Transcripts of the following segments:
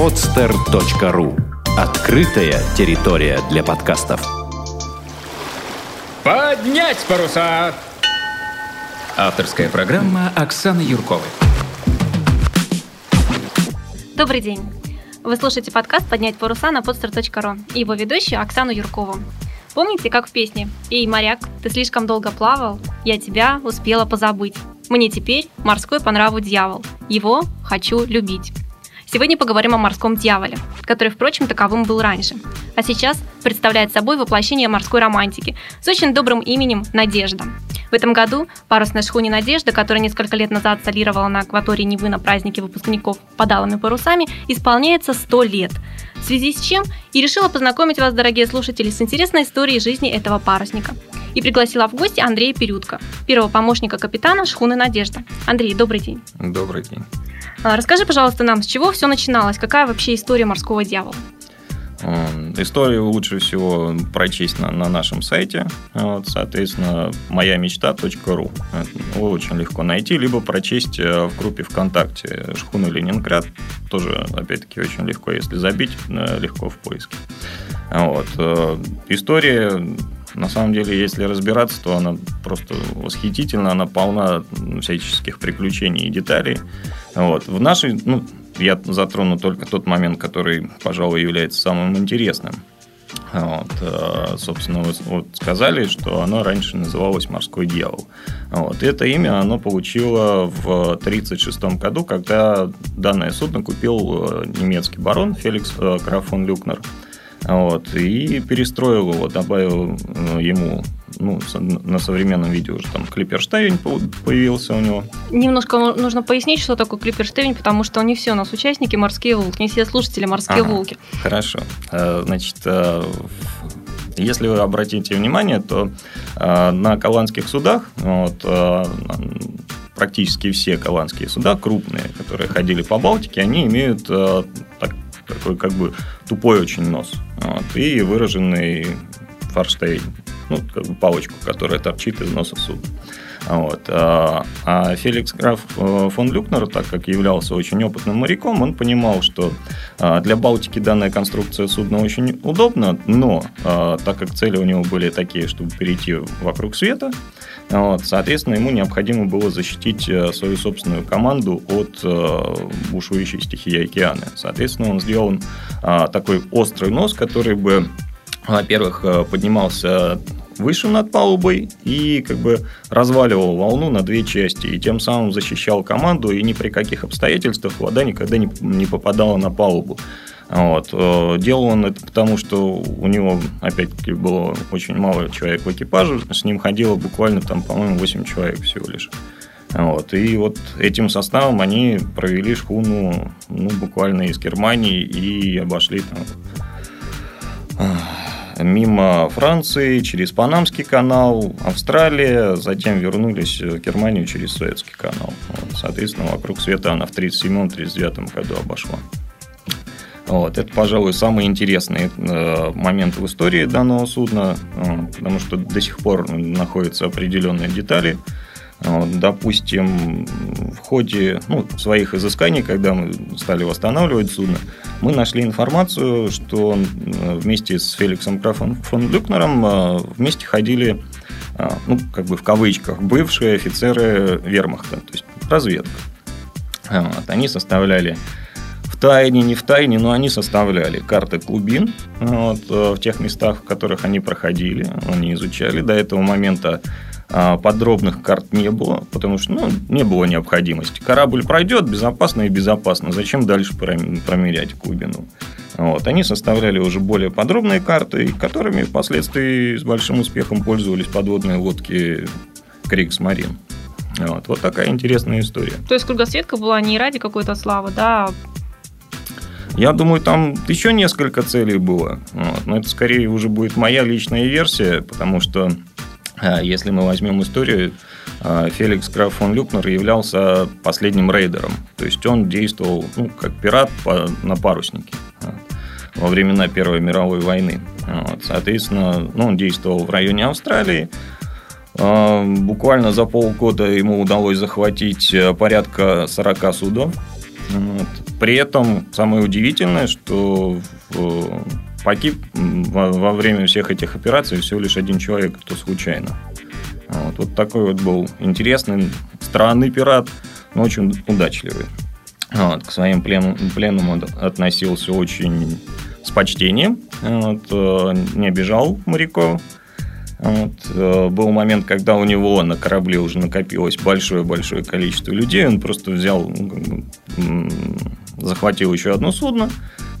podster.ru Открытая территория для подкастов. Поднять паруса! Авторская программа Оксаны Юрковой. Добрый день. Вы слушаете подкаст «Поднять паруса» на podster.ru и его ведущую Оксану Юркову. Помните, как в песне «Эй, моряк, ты слишком долго плавал, я тебя успела позабыть. Мне теперь морской по нраву дьявол, его хочу любить». Сегодня поговорим о морском дьяволе, который, впрочем, таковым был раньше. А сейчас представляет собой воплощение морской романтики с очень добрым именем Надежда. В этом году парусная шхуне «Надежда», которая несколько лет назад солировала на акватории Невы на празднике выпускников под алыми парусами, исполняется 100 лет. В связи с чем и решила познакомить вас, дорогие слушатели, с интересной историей жизни этого парусника. И пригласила в гости Андрея Перютка, первого помощника капитана шхуны «Надежда». Андрей, добрый день. Добрый день. А, расскажи, пожалуйста, нам, с чего все начиналось? Какая вообще история морского дьявола? Историю лучше всего прочесть на, на нашем сайте. Вот, соответственно, моя мечта.ру. Очень легко найти, либо прочесть э, в группе ВКонтакте Шхуна Ленинград. Тоже, опять-таки, очень легко, если забить, э, легко в поиске. Вот. Э, история на самом деле, если разбираться, то она просто восхитительна, она полна всяческих приключений и деталей. Вот. В нашей, ну, я затрону только тот момент, который, пожалуй, является самым интересным. Вот, э, собственно, вот сказали, что оно раньше называлось «Морской дьявол». Вот, это имя оно получило в 1936 году, когда данное судно купил э, немецкий барон Феликс э, Крафон Люкнер – вот, и перестроил его, добавил э, ему ну, на современном видео уже там клиперштейн появился у него. Немножко нужно пояснить, что такое клиперштейн, потому что не все у нас участники морские волки, не все слушатели морские ага, волки. Хорошо. Э, значит, э, если вы обратите внимание, то на голландских судах вот, практически все голландские суда крупные, которые ходили по Балтике, они имеют так, такой как бы тупой очень нос. Вот, и выраженный форштейн, ну, как бы палочку, которая торчит из носа судна. Вот. А, а Феликс Граф э, фон Люкнер, так как являлся очень опытным моряком, он понимал, что а, для Балтики данная конструкция судна очень удобна, но а, так как цели у него были такие, чтобы перейти вокруг света, вот, соответственно, ему необходимо было защитить э, свою собственную команду от э, бушующей стихии океана. Соответственно, он сделал такой острый нос, который бы во-первых, поднимался выше над палубой и как бы разваливал волну на две части, и тем самым защищал команду, и ни при каких обстоятельствах вода никогда не, не попадала на палубу. Вот. Э, делал он это потому, что у него, опять-таки, было очень мало человек в экипаже, с ним ходило буквально там, по-моему, 8 человек всего лишь. Вот. И вот этим составом они провели шхуну ну, буквально из Германии и обошли там мимо Франции, через Панамский канал, Австралия, затем вернулись в Германию через Суэцкий канал. Вот, соответственно, вокруг света она в 1937-1939 году обошла. Вот, это, пожалуй, самый интересный э, момент в истории данного судна, э, потому что до сих пор находятся определенные детали, Допустим, в ходе ну, своих изысканий, когда мы стали восстанавливать судно, мы нашли информацию, что э, вместе с Феликсом Крафом фон Люкнером э, вместе ходили, э, ну, как бы в кавычках, бывшие офицеры вермахта, то есть разведка. Вот. Они составляли в тайне, не в тайне, но они составляли карты глубин вот, в тех местах, в которых они проходили, они изучали. До этого момента подробных карт не было, потому что ну, не было необходимости. Корабль пройдет безопасно и безопасно. Зачем дальше промерять глубину? Вот. Они составляли уже более подробные карты, которыми впоследствии с большим успехом пользовались подводные лодки Крикс-Марин. Вот. вот такая интересная история. То есть кругосветка была не ради какой-то славы, да? Я думаю, там еще несколько целей было. Вот. Но это скорее уже будет моя личная версия, потому что а, если мы возьмем историю, а, Феликс Граф фон Люкнер являлся последним рейдером. То есть он действовал ну, как пират на паруснике во времена Первой мировой войны. Вот. Соответственно, ну, он действовал в районе Австралии. А, буквально за полгода ему удалось захватить э, порядка 40 судов. Вот. при этом самое удивительное, что погиб во, во время всех этих операций всего лишь один человек, кто случайно. Вот, вот такой вот был интересный, странный пират, но очень удачливый. Вот, к своим плен, пленным он относился очень с почтением, вот, э, не обижал моряков. Вот, э, был момент, когда у него на корабле уже накопилось большое-большое количество людей, он просто взял, ну, захватил еще одно судно,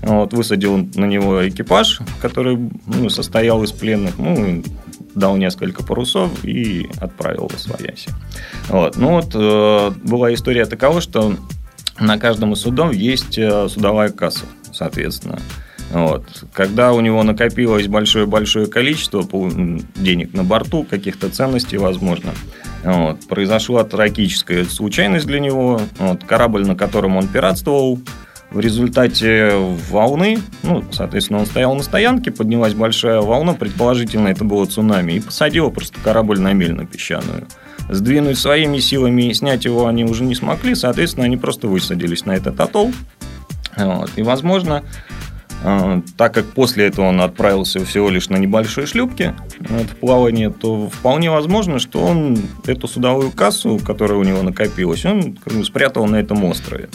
вот, высадил на него экипаж, который ну, состоял из пленных, ну, дал несколько парусов и отправил в Освояси. Вот. Ну вот э, была история такова, что на каждом из судов есть э, судовая касса, соответственно. Вот. Когда у него накопилось большое-большое количество денег на борту, каких-то ценностей, возможно, вот, произошла трагическая случайность для него. Вот, корабль, на котором он пиратствовал, в результате волны, ну, соответственно, он стоял на стоянке, поднялась большая волна, предположительно, это было цунами, и посадила просто корабль на мель на песчаную. Сдвинуть своими силами и снять его они уже не смогли, соответственно, они просто высадились на этот атолл. Вот. И, возможно, э, так как после этого он отправился всего лишь на небольшой шлюпке в плавание, то вполне возможно, что он эту судовую кассу, которая у него накопилась, он спрятал на этом острове.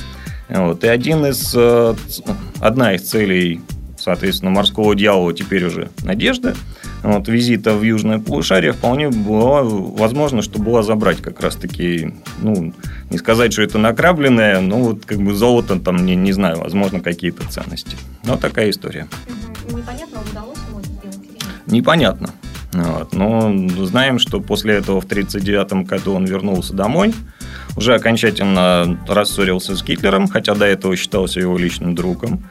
Вот. И один из, э, одна из целей, соответственно, морского дьявола теперь уже Надежда, вот, визита в Южное полушарие вполне была возможно, что была забрать как раз-таки, ну, не сказать, что это накрабленное, но вот как бы золото там, не, не знаю, возможно, какие-то ценности. Но такая история. Непонятно, удалось ему это сделать? Непонятно. Вот. Но знаем, что после этого в 1939 году он вернулся домой, уже окончательно рассорился с Гитлером, хотя до этого считался его личным другом.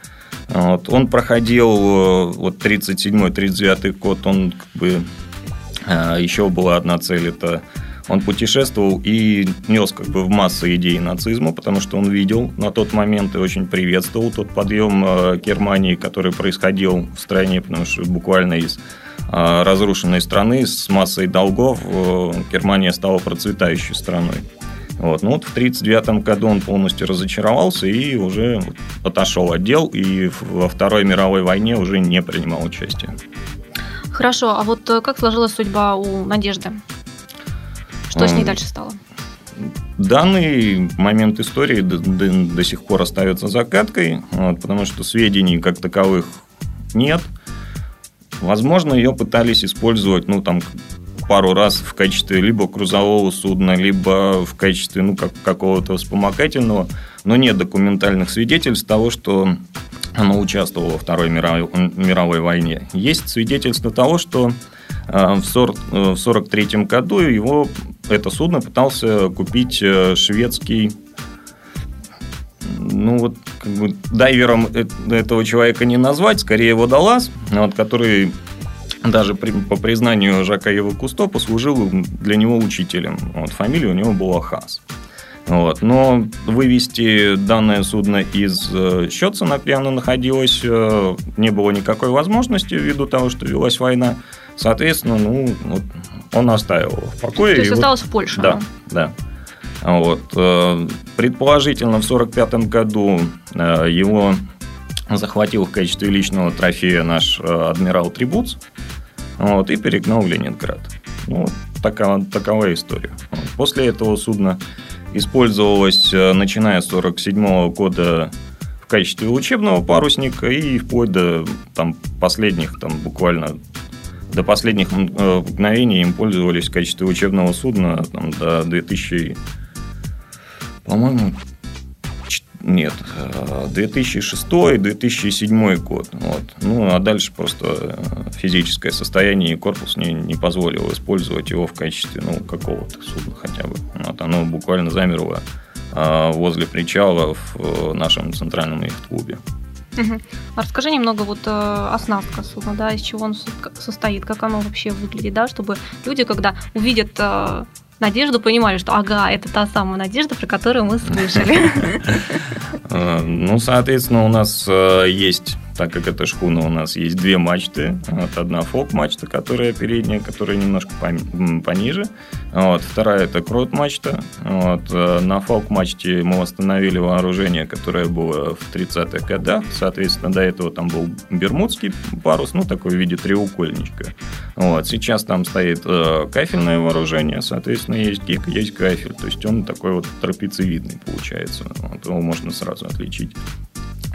Вот. Он проходил э, вот 37-39 год, он как бы э, еще была одна цель, это он путешествовал и нес как бы в массы идей нацизма, потому что он видел на тот момент и очень приветствовал тот подъем э, Германии, который происходил в стране, потому что буквально из разрушенной страны с массой долгов Германия стала процветающей страной. Вот. Ну вот в 1939 году он полностью разочаровался и уже отошел от дел, и во Второй мировой войне уже не принимал участия. Хорошо, а вот э, как сложилась судьба у Надежды? Что с ней дальше стало? Данный момент истории до, до, до сих пор остается загадкой, вот, потому что сведений как таковых нет. Возможно, ее пытались использовать, ну, там, пару раз в качестве либо грузового судна, либо в качестве ну, как, какого-то вспомогательного, но нет документальных свидетельств того, что она участвовала во Второй мировой, мировой войне. Есть свидетельство того, что э, в 1943 э, году его это судно пытался купить э, шведский ну вот как бы дайвером этого человека не назвать, скорее водолаз, вот, который даже при, по признанию Жака Ева Кусто послужил для него учителем. Вот, фамилия у него была Хас. Вот. Но вывести данное судно из э, Щетсона, где оно находилось, э, не было никакой возможности ввиду того, что велась война. Соответственно, ну, вот, он оставил его в покое. То есть осталось в Польше? Да, да. Вот. Э, предположительно, в 1945 году его захватил в качестве личного трофея наш адмирал Трибуц вот, и перегнал в Ленинград. Ну, такова, такова история. После этого судно использовалось, э, начиная с 1947 года, в качестве учебного парусника и вплоть до там, последних, там, буквально до последних э, мгновений им пользовались в качестве учебного судна там, до 2000, по-моему, нет, 2006-2007 э, год. Вот. Ну, а дальше просто э, физическое состояние и корпус не, не позволило использовать его в качестве ну, какого-то судна хотя бы. Вот. Оно буквально замерло а, возле причала в э, нашем центральном яхт-клубе. Угу. расскажи немного вот оснастка судна, да, из чего он состоит, как оно вообще выглядит, да, чтобы люди, когда увидят Надежду понимали, что ага, это та самая Надежда, про которую мы слышали. Э, ну, соответственно, у нас э, есть так как это шхуна, у нас есть две мачты. Вот одна фок-мачта, которая передняя, которая немножко пониже. Вот, вторая это крот-мачта. Вот, э, на фок-мачте мы восстановили вооружение, которое было в 30-х годах. Соответственно, до этого там был бермудский парус, ну, такой в виде треугольничка. Вот, сейчас там стоит э, кафельное вооружение, соответственно, есть гик, есть кафель. То есть он такой вот трапециевидный получается. Вот, его можно сразу отличить.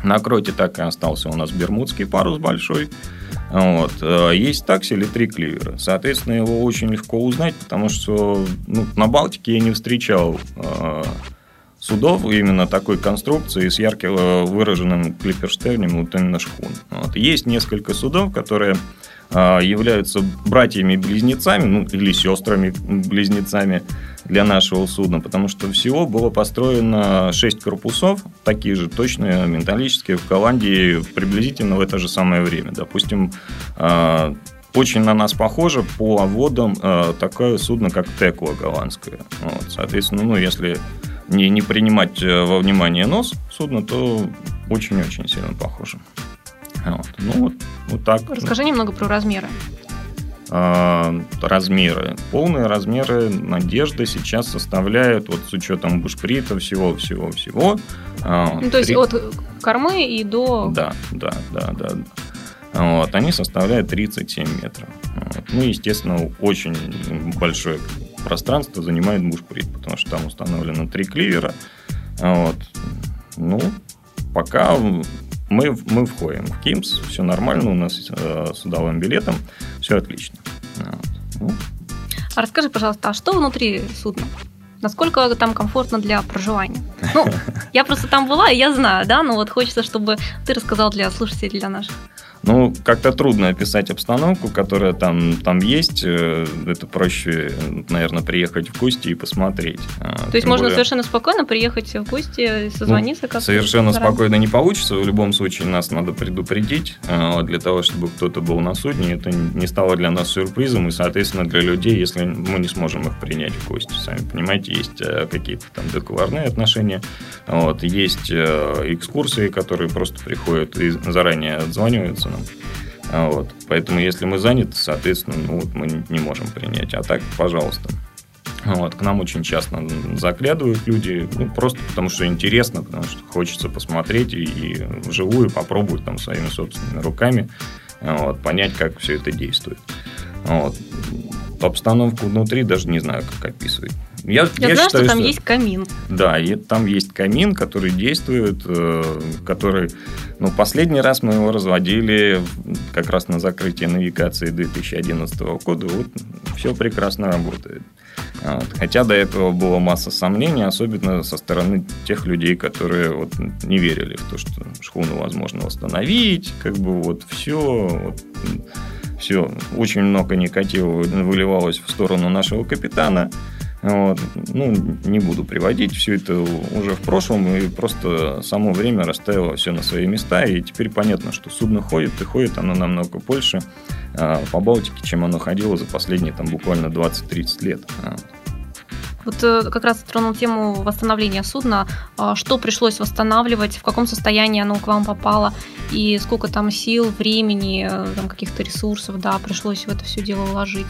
На кроте так и остался у нас бермудский парус большой. Вот. Э, есть такси или три кливера. Соответственно, его очень легко узнать, потому что ну, на Балтике я не встречал э, судов именно такой конструкции с ярко э, выраженным клиперштернем именно шхун. Вот. Есть несколько судов, которые являются братьями-близнецами, ну или сестрами-близнецами для нашего судна, потому что всего было построено 6 корпусов, такие же точные металлические в Голландии приблизительно в это же самое время. Допустим, а, очень на нас похоже по водам а, такое судно, как Текла голландское. Вот, соответственно, ну, если не, не принимать э, во внимание нос судна, то очень-очень сильно похоже. Вот. Ну, вот, вот так. Расскажи немного про размеры. А, размеры. Полные размеры Надежды сейчас составляют, вот с учетом бушприта, всего-всего-всего. А, ну, то есть от кормы и до... Да, да, да, да. Вот, они составляют 37 метров. Вот. Ну, естественно, очень большое пространство занимает бушприт, потому что там установлено три кливера. Вот. Ну, пока мы, мы входим в КИМС, все нормально, у нас э, судовым билетом, все отлично. Вот. Ну. А расскажи, пожалуйста, а что внутри судна? Насколько там комфортно для проживания? Ну, я просто там была, и я знаю, да, но вот хочется, чтобы ты рассказал для слушателей, для наших. Ну, как-то трудно описать обстановку, которая там, там есть. Э, это проще, наверное, приехать в гости и посмотреть. А, То есть можно более... совершенно спокойно приехать в гости, созвониться? Ну, совершенно спокойно не получится. В любом случае нас надо предупредить а, для того, чтобы кто-то был на судне. Это не стало для нас сюрпризом. И, соответственно, для людей, если мы не сможем их принять в гости. Сами понимаете, есть э, какие-то там договорные отношения. Вот, есть э, экскурсии, которые просто приходят и заранее отзваниваются нам. А вот. Поэтому, если мы заняты, соответственно, ну, вот мы не можем принять. А так, пожалуйста. Вот, к нам очень часто заглядывают люди, ну, просто потому что интересно, потому что хочется посмотреть и, и вживую попробовать там своими собственными руками вот, понять, как все это действует. Вот. Обстановку внутри даже не знаю, как описывать. Я, я, я знаю, считаю, что там что... есть камин. Да, и там есть камин, который действует, э, который... Ну, последний раз мы его разводили как раз на закрытие навигации 2011 года. Вот все прекрасно работает. Вот. Хотя до этого была масса сомнений, особенно со стороны тех людей, которые вот не верили в то, что шхуну возможно восстановить, как бы вот все, вот, все, очень много негатива выливалось в сторону нашего капитана. Вот. Ну, не буду приводить, все это уже в прошлом, и просто само время расставило все на свои места, и теперь понятно, что судно ходит, и ходит оно намного больше а, по Балтике, чем оно ходило за последние там буквально 20-30 лет. Вот э, как раз тронул тему восстановления судна. А, что пришлось восстанавливать, в каком состоянии оно к вам попало, и сколько там сил, времени, э, там, каких-то ресурсов да, пришлось в это все дело вложить?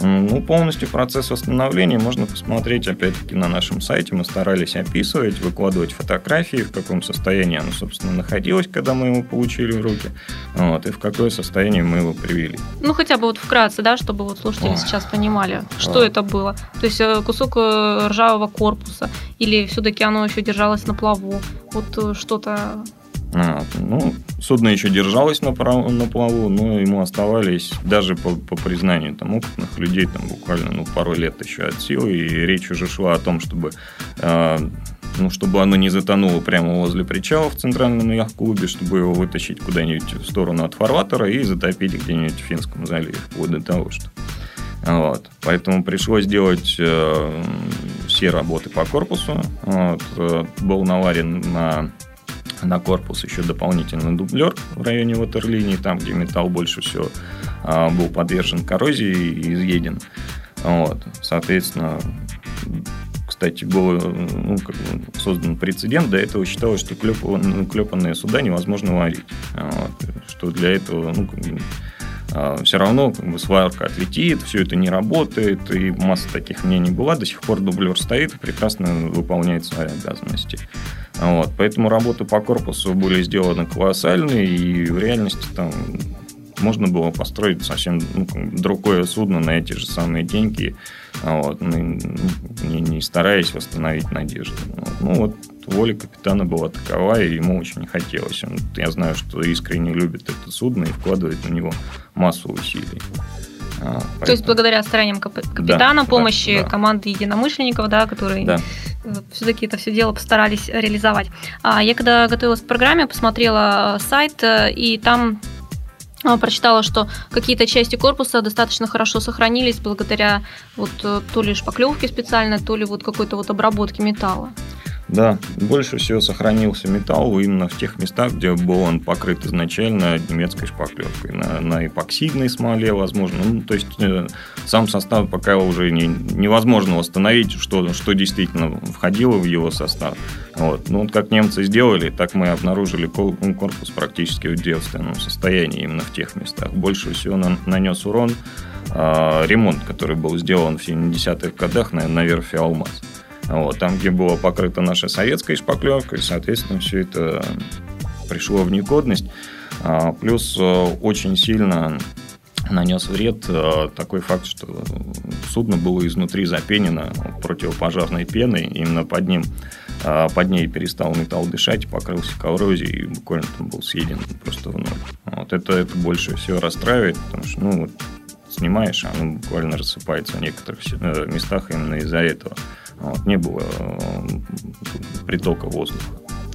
Ну, полностью процесс восстановления можно посмотреть, опять-таки, на нашем сайте. Мы старались описывать, выкладывать фотографии, в каком состоянии оно, собственно, находилось, когда мы его получили в руки, вот, и в какое состояние мы его привели. Ну, хотя бы вот вкратце, да, чтобы вот слушатели Ой. сейчас понимали, что Ой. это было. То есть э, кусок э, ржавого корпуса, или все-таки оно еще держалось на плаву, вот э, что-то а, ну, судно еще держалось на, на плаву, но ему оставались, даже по, по признанию там, опытных людей, там буквально ну, пару лет еще от силы, и речь уже шла о том, чтобы, э, ну, чтобы оно не затонуло прямо возле причала в центральном яхт-клубе, чтобы его вытащить куда-нибудь в сторону от фарватера и затопить где-нибудь в Финском заливе, вплоть до того, что... Вот. Поэтому пришлось делать э, все работы по корпусу. Вот. Э, был наварен на на корпус еще дополнительный дублер в районе ватерлинии, там, где металл больше всего а, был подвержен коррозии и изъеден. Вот. Соответственно, кстати, был ну, как бы создан прецедент. До этого считалось, что клепанные суда невозможно варить. Вот, что для этого ну, как бы, а, все равно как бы, сварка отлетит, все это не работает, и масса таких мнений была. До сих пор дублер стоит прекрасно выполняет свои обязанности. Вот, поэтому работы по корпусу были сделаны колоссальные, и в реальности там можно было построить совсем ну, другое судно на эти же самые деньги, вот, ну, не, не стараясь восстановить надежду. Ну вот воля капитана была такова, и ему очень хотелось. Он, я знаю, что искренне любит это судно и вкладывает на него массу усилий. А, поэтому... То есть благодаря стараниям капитана, да, помощи да, да. команды единомышленников, да, которые да. Все-таки это все дело постарались реализовать. А я когда готовилась к программе, посмотрела сайт, э, и там а, прочитала, что какие-то части корпуса достаточно хорошо сохранились благодаря вот э, то ли шпаклевке специальной, то ли вот какой-то вот обработке металла. Да, больше всего сохранился металл именно в тех местах, где был он покрыт изначально немецкой шпаклевкой. На, на эпоксидной смоле, возможно. Ну, то есть, э, сам состав пока уже не, невозможно восстановить, что, что действительно входило в его состав. Вот. Ну, вот как немцы сделали, так мы обнаружили ну, корпус практически в девственном состоянии именно в тех местах. Больше всего на, нанес урон э, ремонт, который был сделан в 70-х годах на, на верфи «Алмаз». Вот, там, где была покрыта наша советская шпаклевкой, соответственно, все это пришло в негодность. А, плюс э, очень сильно нанес вред э, такой факт, что судно было изнутри запенено противопожарной пеной, именно под ним э, под ней перестал металл дышать, покрылся коррозией и буквально там был съеден просто в ноль. Вот это, это больше всего расстраивает, потому что, ну, снимаешь, оно буквально рассыпается в некоторых местах именно из-за этого. Вот, не было э, притока воздуха.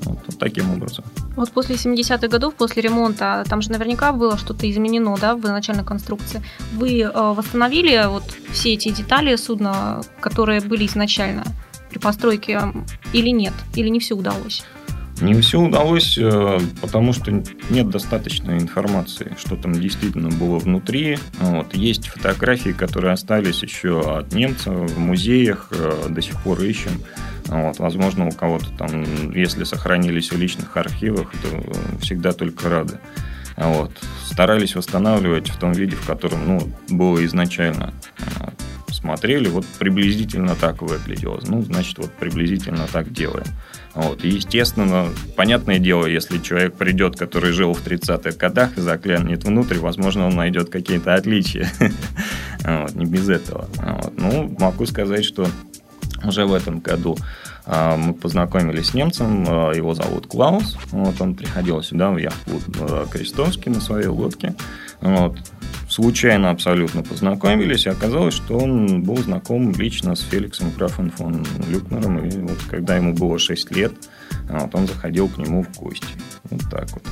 Вот, вот таким образом. Вот после 70-х годов, после ремонта, там же наверняка было что-то изменено да, в изначальной конструкции. Вы э, восстановили вот все эти детали судна, которые были изначально при постройке, или нет? Или не все удалось? Не все удалось, э, потому что нет достаточной информации, что там действительно было внутри. Вот. Есть фотографии, которые остались еще от немцев в музеях, э, до сих пор ищем. Вот. Возможно, у кого-то там, если сохранились в личных архивах, то всегда только рады. Вот. Старались восстанавливать в том виде, в котором ну, было изначально смотрели, вот приблизительно так выглядело. Ну, значит, вот приблизительно так делаем. Вот. И, естественно, понятное дело, если человек придет, который жил в 30-х годах и заглянет внутрь, возможно, он найдет какие-то отличия. вот, не без этого. Вот. Ну, могу сказать, что уже в этом году а, мы познакомились с немцем, а, его зовут Клаус, вот он приходил сюда в яхту а, Крестовский на своей лодке, вот случайно абсолютно познакомились, и оказалось, что он был знаком лично с Феликсом Графом фон Люкнером, и вот когда ему было 6 лет, вот, он заходил к нему в гости. Вот так вот.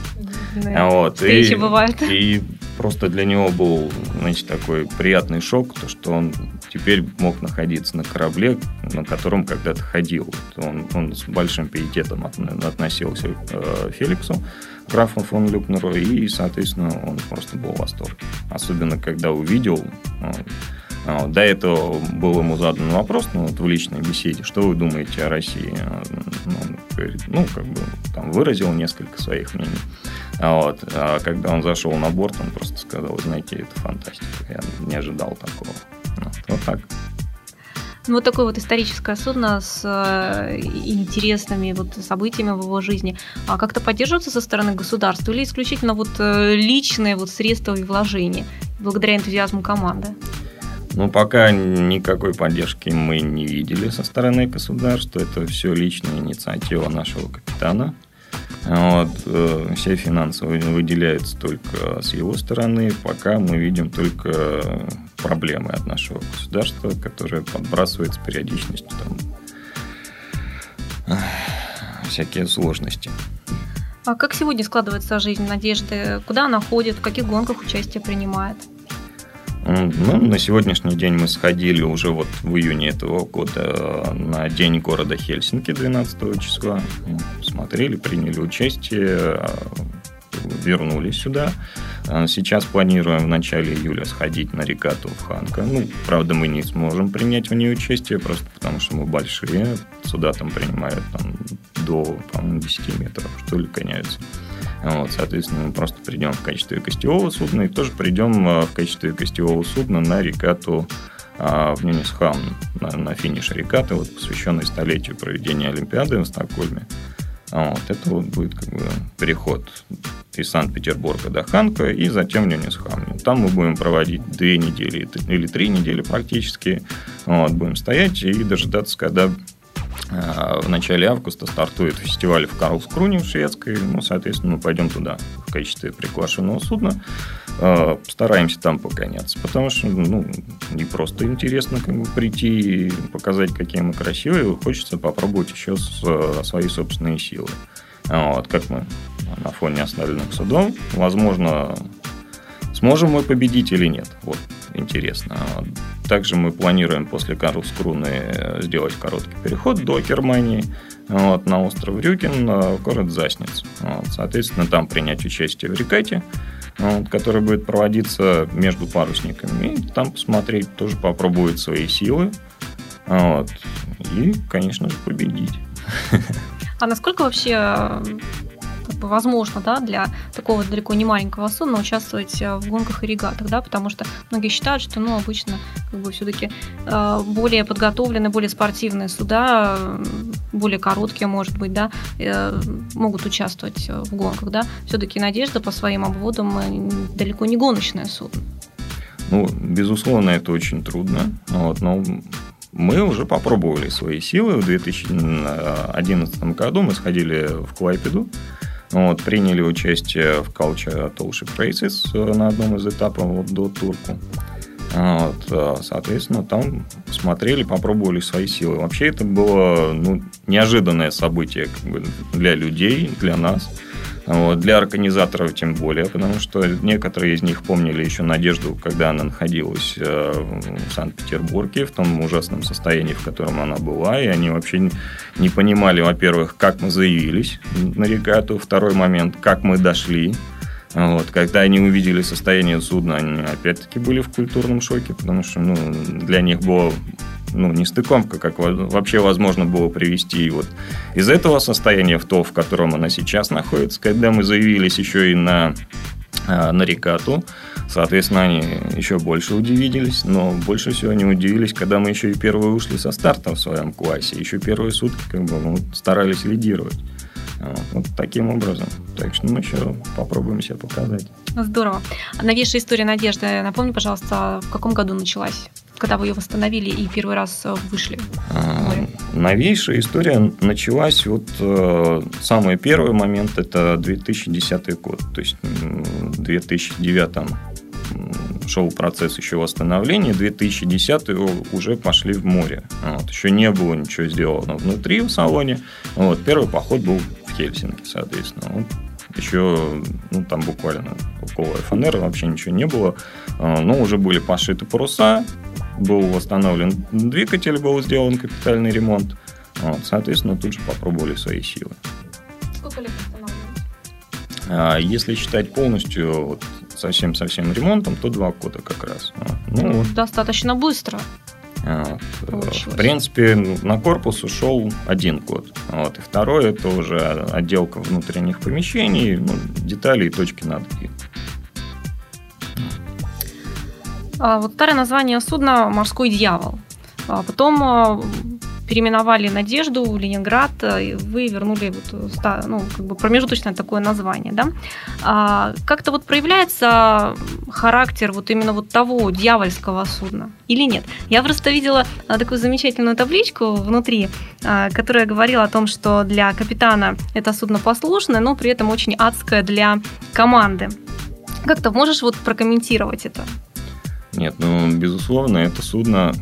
Да, вот. Встречи и, бывают. И просто для него был, значит, такой приятный шок, то, что он теперь мог находиться на корабле, на котором когда-то ходил. Он, он с большим пиететом относился к э, Феликсу графу фон Люкнеру, и, соответственно, он просто был в восторге. Особенно, когда увидел до этого был ему задан вопрос, ну, вот в личной беседе, что вы думаете о России? Ну, он говорит, ну, как бы, там, выразил несколько своих мнений. А вот. А когда он зашел на борт, он просто сказал, знаете, это фантастика, я не ожидал такого. Вот, вот так. Ну, вот такое вот историческое судно с э, интересными вот событиями в его жизни. А как-то поддерживается со стороны государства или исключительно вот э, личные вот средства и вложения благодаря энтузиазму команды? Ну, пока никакой поддержки мы не видели со стороны государства. Это все личная инициатива нашего капитана. Вот, э, все финансы выделяются только с его стороны. Пока мы видим только проблемы от нашего государства, которое подбрасывает с периодичностью там, всякие сложности. А как сегодня складывается жизнь Надежды? Куда она ходит? В каких гонках участие принимает? Ну, на сегодняшний день мы сходили уже вот в июне этого года на День города Хельсинки 12 числа. Смотрели, приняли участие, вернулись сюда. А, сейчас планируем в начале июля сходить на регату в Ханка. Ну, правда, мы не сможем принять в ней участие, просто потому что мы большие. Суда там принимают там, до, по-моему, 10 метров, что ли, гоняются. Вот, соответственно, мы просто придем в качестве гостевого судна и тоже придем а, в качестве гостевого судна на регату а, в Нюнисхам, на, на финиш регаты, вот, посвященной столетию проведения Олимпиады в Стокгольме. Вот, это вот будет как бы переход из Санкт-Петербурга до Ханка и затем в Нюнисхам. Там мы будем проводить две недели или три недели практически. Вот, будем стоять и дожидаться, когда в начале августа стартует фестиваль в Карлскруне в шведской. Ну, соответственно, мы пойдем туда в качестве приглашенного судна. Э, постараемся там погоняться, потому что ну, не просто интересно как бы, прийти и показать, какие мы красивые, хочется попробовать еще э, свои собственные силы. Вот, как мы на фоне остановленных судов. Возможно, сможем мы победить или нет. Вот, интересно. Также мы планируем после Карлскруны э, сделать короткий переход до Германии вот, на остров Рюген, в город Засниц. Вот, соответственно, там принять участие в рекате, вот, который будет проводиться между парусниками. И там посмотреть, тоже попробовать свои силы. Вот, и, конечно же, победить. А насколько вообще как бы возможно, да, для такого далеко не маленького судна участвовать э, в гонках и регатах, да, потому что многие считают, что, ну, обычно, как бы, все-таки э, более подготовленные, более спортивные суда, более короткие, может быть, да, э, могут участвовать в гонках, да. Все-таки Надежда по своим обводам далеко не гоночное судно. Ну, безусловно, это очень трудно, вот, но мы уже попробовали свои силы. В 2011 году мы сходили в Клайпеду, вот, приняли участие в Culture Tollship Races э, на одном из этапов вот, до Турку. Вот, э, соответственно, там смотрели, попробовали свои силы. Вообще это было ну, неожиданное событие как бы, для людей, для нас. Вот, для организаторов тем более, потому что некоторые из них помнили еще Надежду, когда она находилась э, в Санкт-Петербурге, в том ужасном состоянии, в котором она была, и они вообще не понимали, во-первых, как мы заявились на регату, второй момент, как мы дошли, вот, когда они увидели состояние судна, они опять-таки были в культурном шоке, потому что ну, для них было ну, нестыковка, как вообще возможно было привести вот из этого состояния в то, в котором она сейчас находится, когда мы заявились еще и на, а, на рекату. Соответственно, они еще больше удивились, но больше всего они удивились, когда мы еще и первые ушли со старта в своем классе. Еще первые сутки как бы, ну, старались лидировать. Вот таким образом. Так что мы еще попробуем себя показать. Здорово. Новейшая история Надежды. Напомни, пожалуйста, в каком году началась? Когда вы ее восстановили и первый раз э, вышли? А, новейшая история началась вот э, самый первый момент это 2010 год, то есть в 2009 шел процесс еще восстановления, 2010 уже пошли в море. Вот, еще не было ничего сделано внутри в салоне. Вот, первый поход был в Хельсинки, соответственно. Вот, еще ну, там буквально около ФНР вообще ничего не было. А, но уже были пошиты паруса, был восстановлен двигатель, был сделан капитальный ремонт. Вот, соответственно, тут же попробовали свои силы. Сколько лет а, Если считать полностью вот, совсем-совсем ремонтом, то два года как раз. Ну, ну, вот. Достаточно быстро. Вот. В принципе, на корпус ушел один год. Вот. И второй это уже отделка внутренних помещений, ну, детали и точки над «и». Вот старое название судна «Морской дьявол». А потом а, переименовали «Надежду», «Ленинград», и вы вернули вот, ну, как бы промежуточное такое название. Да? А как-то вот проявляется характер вот именно вот того дьявольского судна или нет? Я просто видела такую замечательную табличку внутри, которая говорила о том, что для капитана это судно послушное, но при этом очень адское для команды. Как-то можешь вот прокомментировать это? Нет, ну, безусловно, это судно,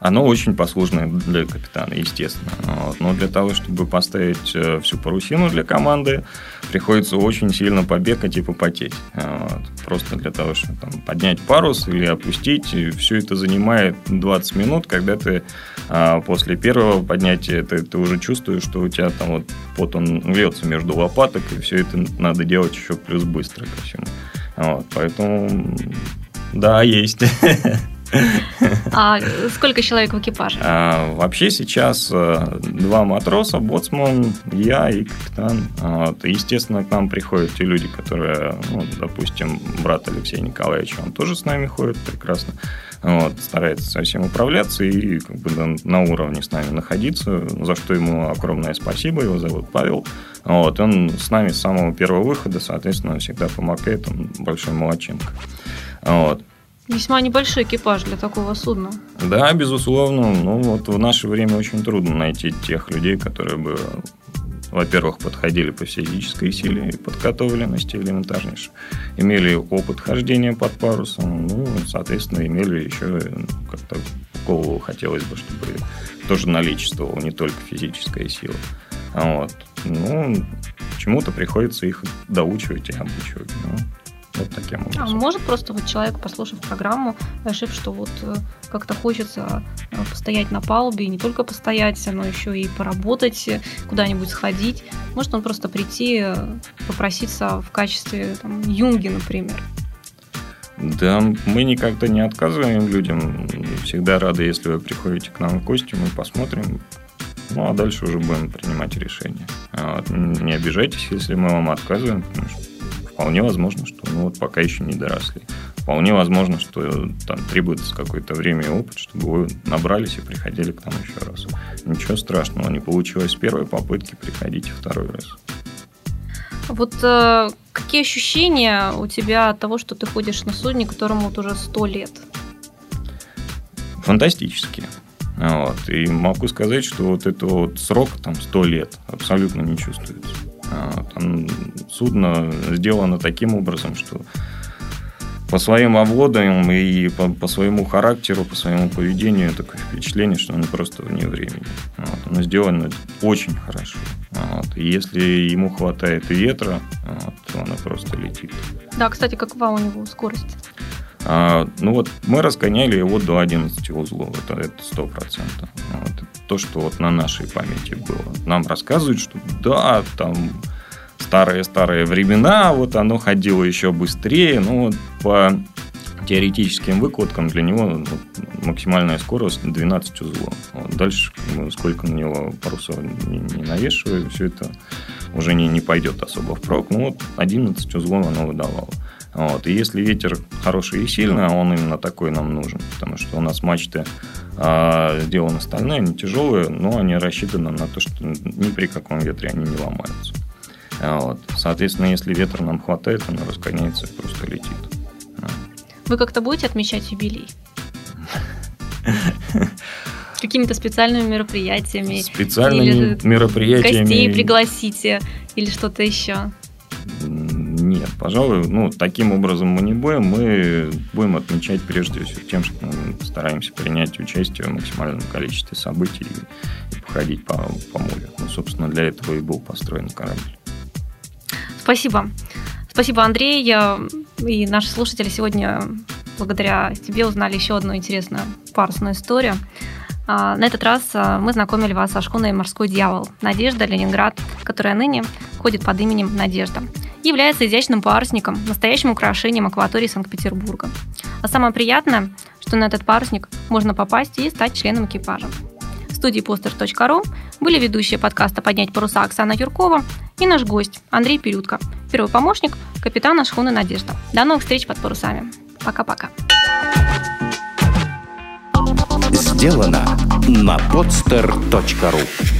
оно очень послужное для капитана, естественно. Вот. Но для того, чтобы поставить э, всю парусину для команды, приходится очень сильно побегать и попотеть. Вот. Просто для того, чтобы там, поднять парус или опустить, и все это занимает 20 минут, когда ты а, после первого поднятия ты, ты уже чувствуешь, что у тебя там вот пот он льется между лопаток, и все это надо делать еще плюс быстро ко всему. Вот, поэтому, да, есть. А сколько человек в экипаже? А, вообще сейчас э, два матроса, боцман, я и капитан. Вот. Естественно, к нам приходят те люди, которые, ну, допустим, брат Алексей Николаевич, он тоже с нами ходит прекрасно. Вот, старается со всем управляться и как бы на, на уровне с нами находиться, за что ему огромное спасибо. Его зовут Павел. Вот, он с нами с самого первого выхода, соответственно, всегда помогает. Он большой молодчинка. Вот. Весьма небольшой экипаж для такого судна. Да, безусловно. Ну, вот в наше время очень трудно найти тех людей, которые бы, во-первых, подходили по физической силе и подготовленности элементарнейшей, имели опыт хождения под парусом, ну, соответственно, имели еще как-то голову хотелось бы, чтобы тоже наличествовала не только физическая сила. Вот. Ну, чему-то приходится их доучивать и обучивать. Ну, вот таким образом. А может просто вот человек, послушав программу, решив, что вот э, как-то хочется э, постоять на палубе, и не только постоять, но еще и поработать, э, куда-нибудь сходить. Может он просто прийти, попроситься в качестве там, юнги, например. Да, мы никогда не отказываем людям. Всегда рады, если вы приходите к нам в гости, мы посмотрим. Ну, а дальше уже будем принимать решение. Вот. Не обижайтесь, если мы вам отказываем, потому что Вполне возможно, что ну, вот пока еще не доросли. Вполне возможно, что там требуется какое-то время и опыт, чтобы вы набрались и приходили к нам еще раз. Ничего страшного, не получилось с первой попытки, приходите второй раз. Вот э, какие ощущения у тебя от того, что ты ходишь на судне, которому вот уже сто лет? Фантастические. Вот. И могу сказать, что вот этот вот срок, там, 100 лет, абсолютно не чувствуется. А, там судно сделано таким образом, что по своим обводам и по, по своему характеру, по своему поведению такое впечатление, что оно просто вне времени. Вот. Оно сделано очень хорошо. Вот. И если ему хватает ветра, вот, то оно просто летит. Да, кстати, какова у него скорость? А, ну вот мы разгоняли его до 11 узлов, это, это 100%. Вот. То, что вот на нашей памяти было. Нам рассказывают, что да, там старые-старые времена, вот оно ходило еще быстрее, ну вот по теоретическим выкладкам для него вот, максимальная скорость 12 узлов. Вот дальше, сколько на него парусов не, не навешиваю, все это уже не, не пойдет особо впрок. Ну вот 11 узлов оно выдавало. Вот. И если ветер хороший и сильный, а он именно такой нам нужен, потому что у нас мачты а, сделаны стальные, они тяжелые, но они рассчитаны на то, что ни при каком ветре они не ломаются. Вот. Соответственно, если ветра нам хватает, оно разгоняется и просто летит. Вы как-то будете отмечать юбилей? Какими-то специальными мероприятиями? Специальными мероприятиями. Гостей пригласите или что-то еще? Нет, пожалуй, ну, таким образом мы не будем. Мы будем отмечать прежде всего тем, что мы стараемся принять участие в максимальном количестве событий и походить по, по морю. Ну, собственно, для этого и был построен корабль. Спасибо. Спасибо, Андрей. И наши слушатели сегодня благодаря тебе узнали еще одну интересную парусную историю. А, на этот раз а, мы знакомили вас со шхуной «Морской дьявол» Надежда Ленинград, которая ныне ходит под именем Надежда. Является изящным парусником, настоящим украшением акватории Санкт-Петербурга. А самое приятное, что на этот парусник можно попасть и стать членом экипажа. В студии poster.ru были ведущие подкаста «Поднять паруса» Оксана Юркова и наш гость Андрей Перютко, первый помощник капитана шхуны «Надежда». До новых встреч под парусами. Пока-пока. Сделано на podster.ru